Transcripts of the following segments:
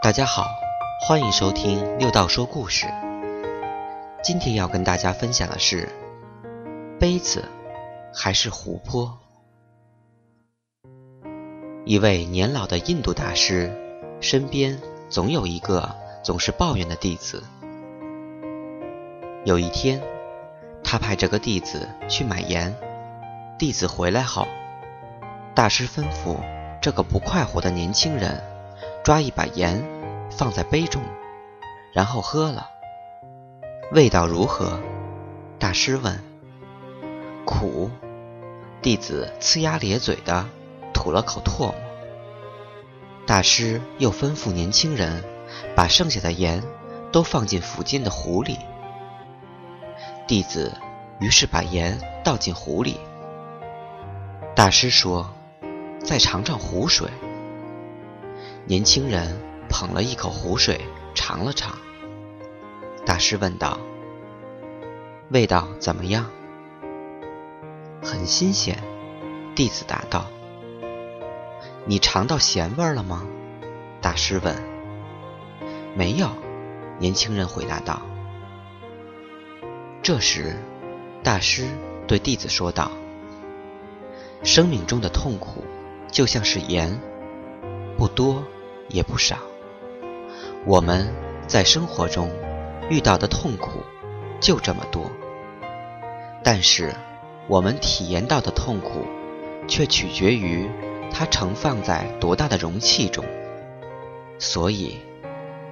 大家好，欢迎收听六道说故事。今天要跟大家分享的是杯子还是湖泊。一位年老的印度大师身边总有一个总是抱怨的弟子。有一天，他派这个弟子去买盐。弟子回来后，大师吩咐这个不快活的年轻人抓一把盐放在杯中，然后喝了。味道如何？大师问。苦。弟子呲牙咧嘴的吐了口唾沫。大师又吩咐年轻人把剩下的盐都放进附近的湖里。弟子于是把盐倒进湖里。大师说：“再尝尝湖水。”年轻人捧了一口湖水尝了尝。大师问道：“味道怎么样？”“很新鲜。”弟子答道。“你尝到咸味了吗？”大师问。“没有。”年轻人回答道。这时，大师对弟子说道：“生命中的痛苦就像是盐，不多也不少。我们在生活中遇到的痛苦就这么多，但是我们体验到的痛苦却取决于它盛放在多大的容器中。所以，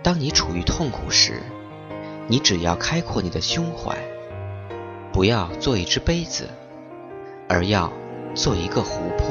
当你处于痛苦时，你只要开阔你的胸怀。”不要做一只杯子，而要做一个湖泊。